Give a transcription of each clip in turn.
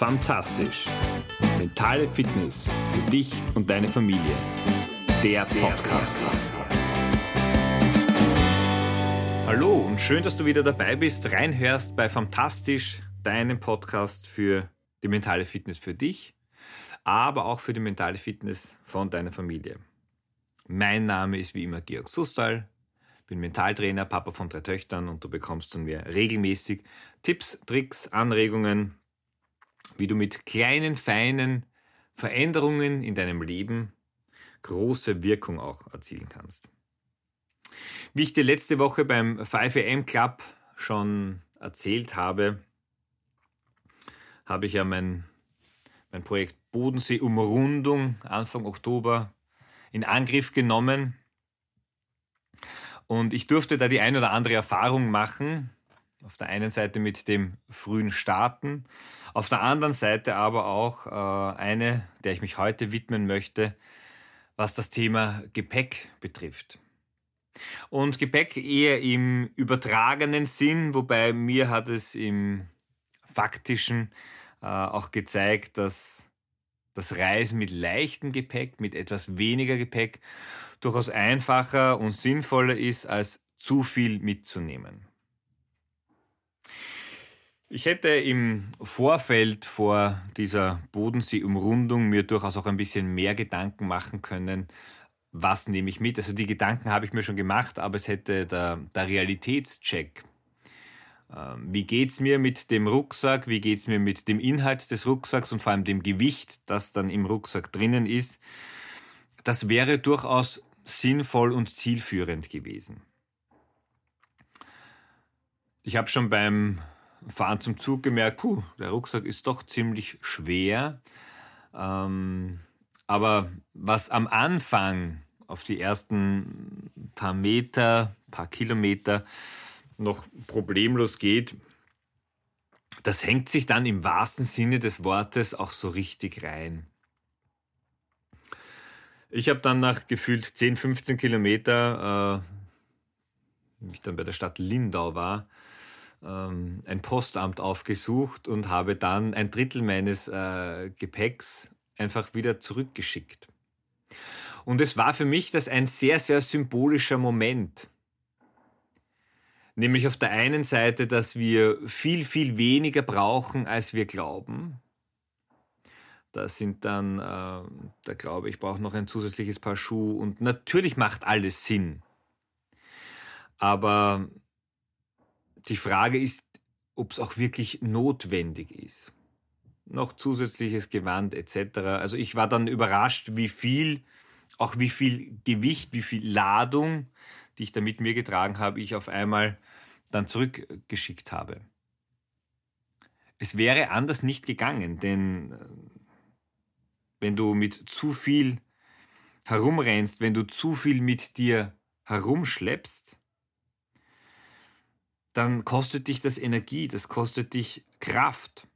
Fantastisch. Mentale Fitness für dich und deine Familie. Der Podcast. Hallo und schön, dass du wieder dabei bist, reinhörst bei Fantastisch, deinem Podcast für die mentale Fitness für dich, aber auch für die mentale Fitness von deiner Familie. Mein Name ist wie immer Georg Sustal, bin Mentaltrainer, Papa von drei Töchtern und du bekommst von mir regelmäßig Tipps, Tricks, Anregungen, wie du mit kleinen, feinen Veränderungen in deinem Leben große Wirkung auch erzielen kannst. Wie ich dir letzte Woche beim 5am Club schon erzählt habe, habe ich ja mein, mein Projekt Bodensee Umrundung Anfang Oktober in Angriff genommen. Und ich durfte da die ein oder andere Erfahrung machen, auf der einen Seite mit dem frühen Starten, auf der anderen Seite aber auch äh, eine, der ich mich heute widmen möchte, was das Thema Gepäck betrifft. Und Gepäck eher im übertragenen Sinn, wobei mir hat es im faktischen äh, auch gezeigt, dass das Reisen mit leichtem Gepäck, mit etwas weniger Gepäck durchaus einfacher und sinnvoller ist, als zu viel mitzunehmen. Ich hätte im Vorfeld vor dieser Bodensee-Umrundung mir durchaus auch ein bisschen mehr Gedanken machen können, was nehme ich mit. Also die Gedanken habe ich mir schon gemacht, aber es hätte der, der Realitätscheck. Ähm, wie geht's mir mit dem Rucksack? Wie geht's mir mit dem Inhalt des Rucksacks und vor allem dem Gewicht, das dann im Rucksack drinnen ist? Das wäre durchaus sinnvoll und zielführend gewesen. Ich habe schon beim Fahren zum Zug gemerkt, puh, der Rucksack ist doch ziemlich schwer. Ähm, aber was am Anfang auf die ersten paar Meter, paar Kilometer noch problemlos geht, das hängt sich dann im wahrsten Sinne des Wortes auch so richtig rein. Ich habe dann nach gefühlt 10, 15 Kilometer, äh, wie ich dann bei der Stadt Lindau war, ähm, ein Postamt aufgesucht und habe dann ein Drittel meines äh, Gepäcks einfach wieder zurückgeschickt. Und es war für mich das ein sehr, sehr symbolischer Moment. Nämlich auf der einen Seite, dass wir viel, viel weniger brauchen, als wir glauben. Da sind dann, äh, da glaube ich, brauche noch ein zusätzliches Paar Schuhe und natürlich macht alles Sinn. Aber die Frage ist, ob es auch wirklich notwendig ist. Noch zusätzliches Gewand etc. Also ich war dann überrascht, wie viel, auch wie viel Gewicht, wie viel Ladung, die ich da mit mir getragen habe, ich auf einmal dann zurückgeschickt habe. Es wäre anders nicht gegangen, denn äh, wenn du mit zu viel herumrennst, wenn du zu viel mit dir herumschleppst, dann kostet dich das Energie, das kostet dich Kraft.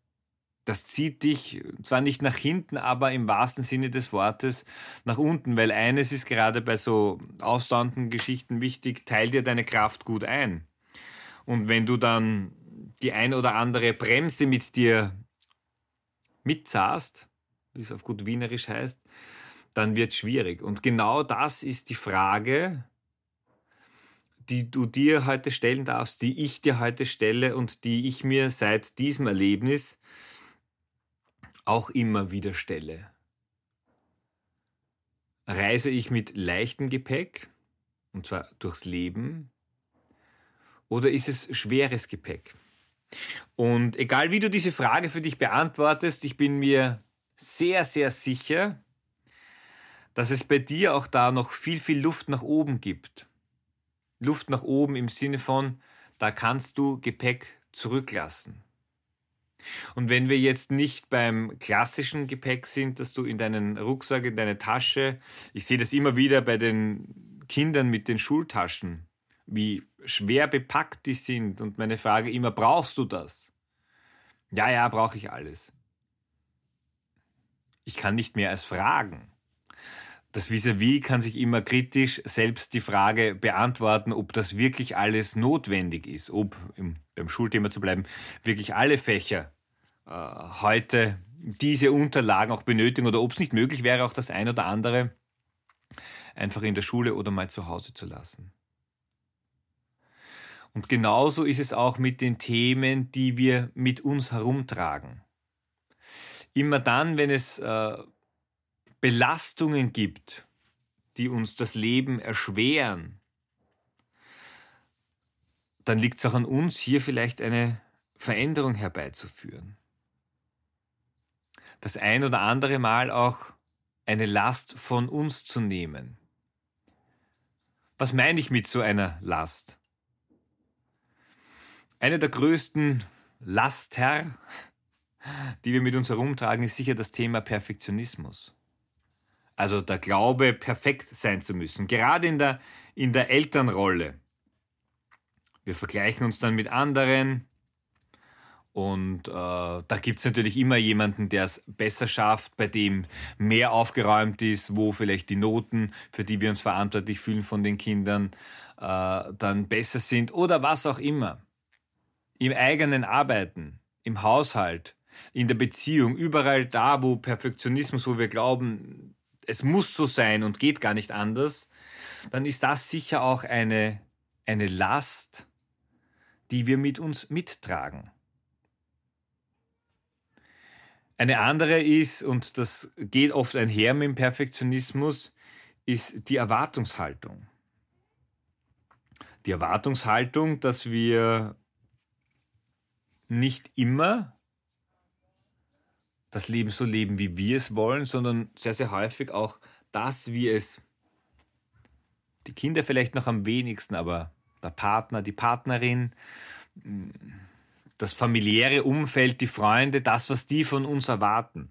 Das zieht dich zwar nicht nach hinten, aber im wahrsten Sinne des Wortes nach unten, weil eines ist gerade bei so ausdauernden Geschichten wichtig, teil dir deine Kraft gut ein. Und wenn du dann die ein oder andere Bremse mit dir mitzahst, wie es auf gut Wienerisch heißt, dann wird schwierig. Und genau das ist die Frage, die du dir heute stellen darfst, die ich dir heute stelle und die ich mir seit diesem Erlebnis auch immer wieder stelle. Reise ich mit leichtem Gepäck, und zwar durchs Leben, oder ist es schweres Gepäck? Und egal wie du diese Frage für dich beantwortest, ich bin mir sehr, sehr sicher, dass es bei dir auch da noch viel, viel Luft nach oben gibt. Luft nach oben im Sinne von, da kannst du Gepäck zurücklassen. Und wenn wir jetzt nicht beim klassischen Gepäck sind, dass du in deinen Rucksack, in deine Tasche, ich sehe das immer wieder bei den Kindern mit den Schultaschen, wie schwer bepackt die sind und meine Frage immer, brauchst du das? Ja, ja, brauche ich alles. Ich kann nicht mehr als fragen das Vis-à-vis -vis kann sich immer kritisch selbst die Frage beantworten, ob das wirklich alles notwendig ist, ob, im, beim Schulthema zu bleiben, wirklich alle Fächer äh, heute diese Unterlagen auch benötigen oder ob es nicht möglich wäre, auch das ein oder andere einfach in der Schule oder mal zu Hause zu lassen. Und genauso ist es auch mit den Themen, die wir mit uns herumtragen. Immer dann, wenn es äh, Belastungen gibt, die uns das Leben erschweren, dann liegt es auch an uns, hier vielleicht eine Veränderung herbeizuführen. Das ein oder andere Mal auch eine Last von uns zu nehmen. Was meine ich mit so einer Last? Eine der größten Laster, die wir mit uns herumtragen, ist sicher das Thema Perfektionismus. Also der Glaube, perfekt sein zu müssen. Gerade in der, in der Elternrolle. Wir vergleichen uns dann mit anderen. Und äh, da gibt es natürlich immer jemanden, der es besser schafft, bei dem mehr aufgeräumt ist, wo vielleicht die Noten, für die wir uns verantwortlich fühlen von den Kindern, äh, dann besser sind oder was auch immer. Im eigenen Arbeiten, im Haushalt, in der Beziehung, überall da, wo Perfektionismus, wo wir glauben, es muss so sein und geht gar nicht anders, dann ist das sicher auch eine, eine Last, die wir mit uns mittragen. Eine andere ist, und das geht oft einher mit dem Perfektionismus, ist die Erwartungshaltung. Die Erwartungshaltung, dass wir nicht immer das Leben so leben, wie wir es wollen, sondern sehr, sehr häufig auch das, wie es die Kinder vielleicht noch am wenigsten, aber der Partner, die Partnerin, das familiäre Umfeld, die Freunde, das, was die von uns erwarten.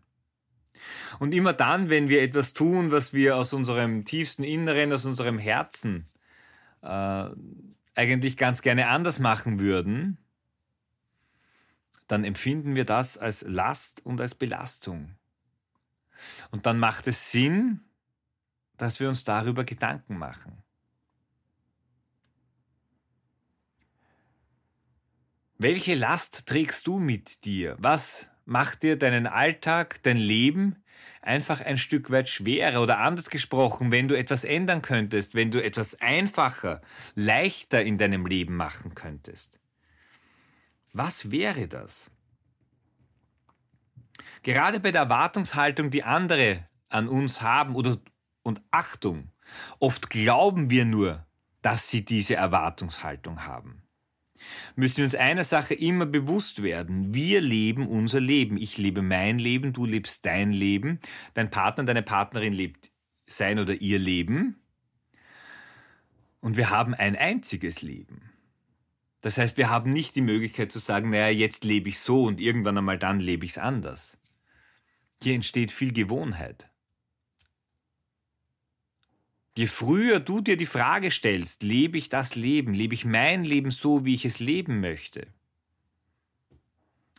Und immer dann, wenn wir etwas tun, was wir aus unserem tiefsten Inneren, aus unserem Herzen äh, eigentlich ganz gerne anders machen würden, dann empfinden wir das als Last und als Belastung. Und dann macht es Sinn, dass wir uns darüber Gedanken machen. Welche Last trägst du mit dir? Was macht dir deinen Alltag, dein Leben einfach ein Stück weit schwerer? Oder anders gesprochen, wenn du etwas ändern könntest, wenn du etwas einfacher, leichter in deinem Leben machen könntest. Was wäre das? Gerade bei der Erwartungshaltung, die andere an uns haben oder und Achtung, oft glauben wir nur, dass sie diese Erwartungshaltung haben. Müssen wir uns einer Sache immer bewusst werden. Wir leben unser Leben. Ich lebe mein Leben, du lebst dein Leben, dein Partner, deine Partnerin lebt sein oder ihr Leben. Und wir haben ein einziges Leben. Das heißt, wir haben nicht die Möglichkeit zu sagen, naja, jetzt lebe ich so und irgendwann einmal dann lebe ich es anders. Hier entsteht viel Gewohnheit. Je früher du dir die Frage stellst, lebe ich das Leben, lebe ich mein Leben so, wie ich es leben möchte?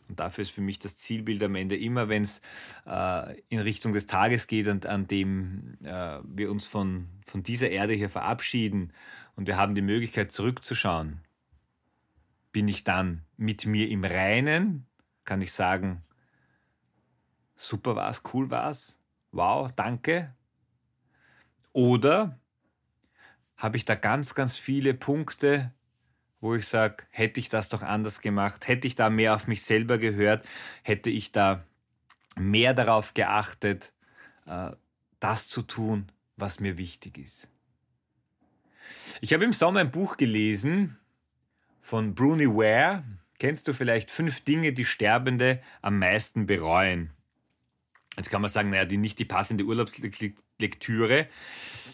Und dafür ist für mich das Zielbild am Ende immer, wenn es äh, in Richtung des Tages geht, an, an dem äh, wir uns von, von dieser Erde hier verabschieden und wir haben die Möglichkeit zurückzuschauen bin ich dann mit mir im Reinen? Kann ich sagen, super war's, cool war's, wow, danke? Oder habe ich da ganz, ganz viele Punkte, wo ich sage, hätte ich das doch anders gemacht, hätte ich da mehr auf mich selber gehört, hätte ich da mehr darauf geachtet, äh, das zu tun, was mir wichtig ist. Ich habe im Sommer ein Buch gelesen, von Bruni Ware kennst du vielleicht fünf Dinge, die Sterbende am meisten bereuen. Jetzt kann man sagen, naja, die nicht die passende Urlaubslektüre.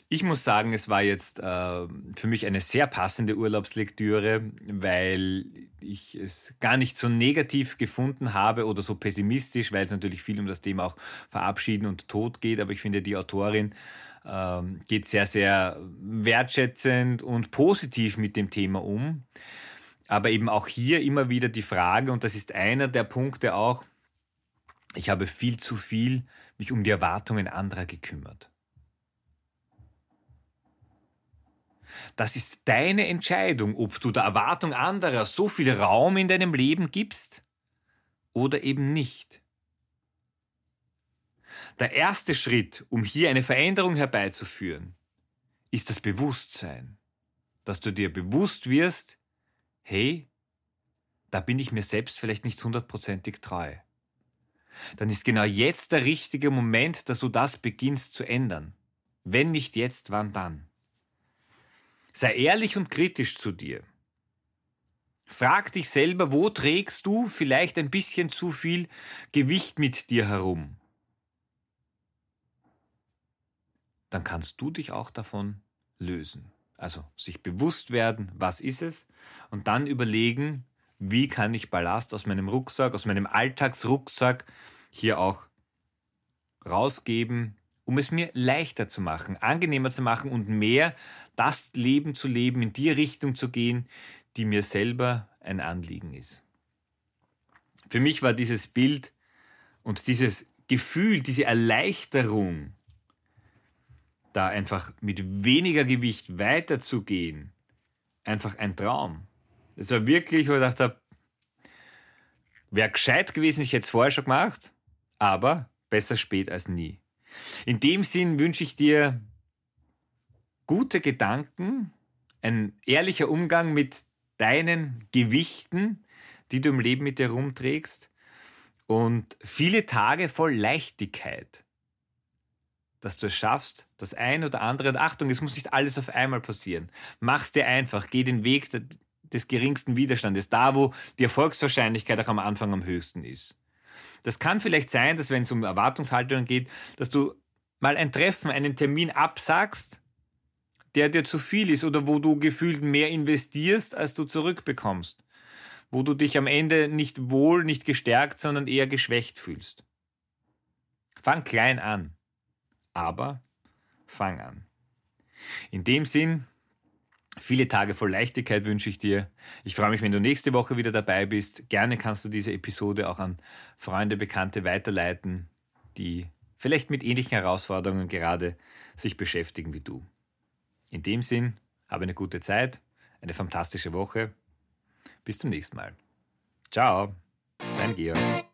Ich muss sagen, es war jetzt äh, für mich eine sehr passende Urlaubslektüre, weil ich es gar nicht so negativ gefunden habe oder so pessimistisch, weil es natürlich viel um das Thema auch Verabschieden und Tod geht. Aber ich finde, die Autorin äh, geht sehr, sehr wertschätzend und positiv mit dem Thema um. Aber eben auch hier immer wieder die Frage, und das ist einer der Punkte auch, ich habe viel zu viel mich um die Erwartungen anderer gekümmert. Das ist deine Entscheidung, ob du der Erwartung anderer so viel Raum in deinem Leben gibst oder eben nicht. Der erste Schritt, um hier eine Veränderung herbeizuführen, ist das Bewusstsein, dass du dir bewusst wirst, hey, da bin ich mir selbst vielleicht nicht hundertprozentig treu. Dann ist genau jetzt der richtige Moment, dass du das beginnst zu ändern. Wenn nicht jetzt, wann dann? Sei ehrlich und kritisch zu dir. Frag dich selber, wo trägst du vielleicht ein bisschen zu viel Gewicht mit dir herum? Dann kannst du dich auch davon lösen. Also sich bewusst werden, was ist es, und dann überlegen, wie kann ich Ballast aus meinem Rucksack, aus meinem Alltagsrucksack hier auch rausgeben, um es mir leichter zu machen, angenehmer zu machen und mehr das Leben zu leben, in die Richtung zu gehen, die mir selber ein Anliegen ist. Für mich war dieses Bild und dieses Gefühl, diese Erleichterung, da einfach mit weniger Gewicht weiterzugehen, einfach ein Traum. Das war wirklich, wo ich dachte, wäre gescheit gewesen, ich hätte es vorher schon gemacht, aber besser spät als nie. In dem Sinn wünsche ich dir gute Gedanken, ein ehrlicher Umgang mit deinen Gewichten, die du im Leben mit dir rumträgst und viele Tage voll Leichtigkeit, dass du es schaffst, das ein oder andere, und Achtung, es muss nicht alles auf einmal passieren. Mach's dir einfach, geh den Weg des geringsten Widerstandes, da wo die Erfolgswahrscheinlichkeit auch am Anfang am höchsten ist. Das kann vielleicht sein, dass wenn es um Erwartungshaltungen geht, dass du mal ein Treffen, einen Termin absagst, der dir zu viel ist oder wo du gefühlt mehr investierst, als du zurückbekommst. Wo du dich am Ende nicht wohl, nicht gestärkt, sondern eher geschwächt fühlst. Fang klein an. Aber fang an. In dem Sinn, Viele Tage voll Leichtigkeit wünsche ich dir. Ich freue mich, wenn du nächste Woche wieder dabei bist. Gerne kannst du diese Episode auch an Freunde, Bekannte weiterleiten, die vielleicht mit ähnlichen Herausforderungen gerade sich beschäftigen wie du. In dem Sinn, habe eine gute Zeit, eine fantastische Woche. Bis zum nächsten Mal. Ciao, dein Georg.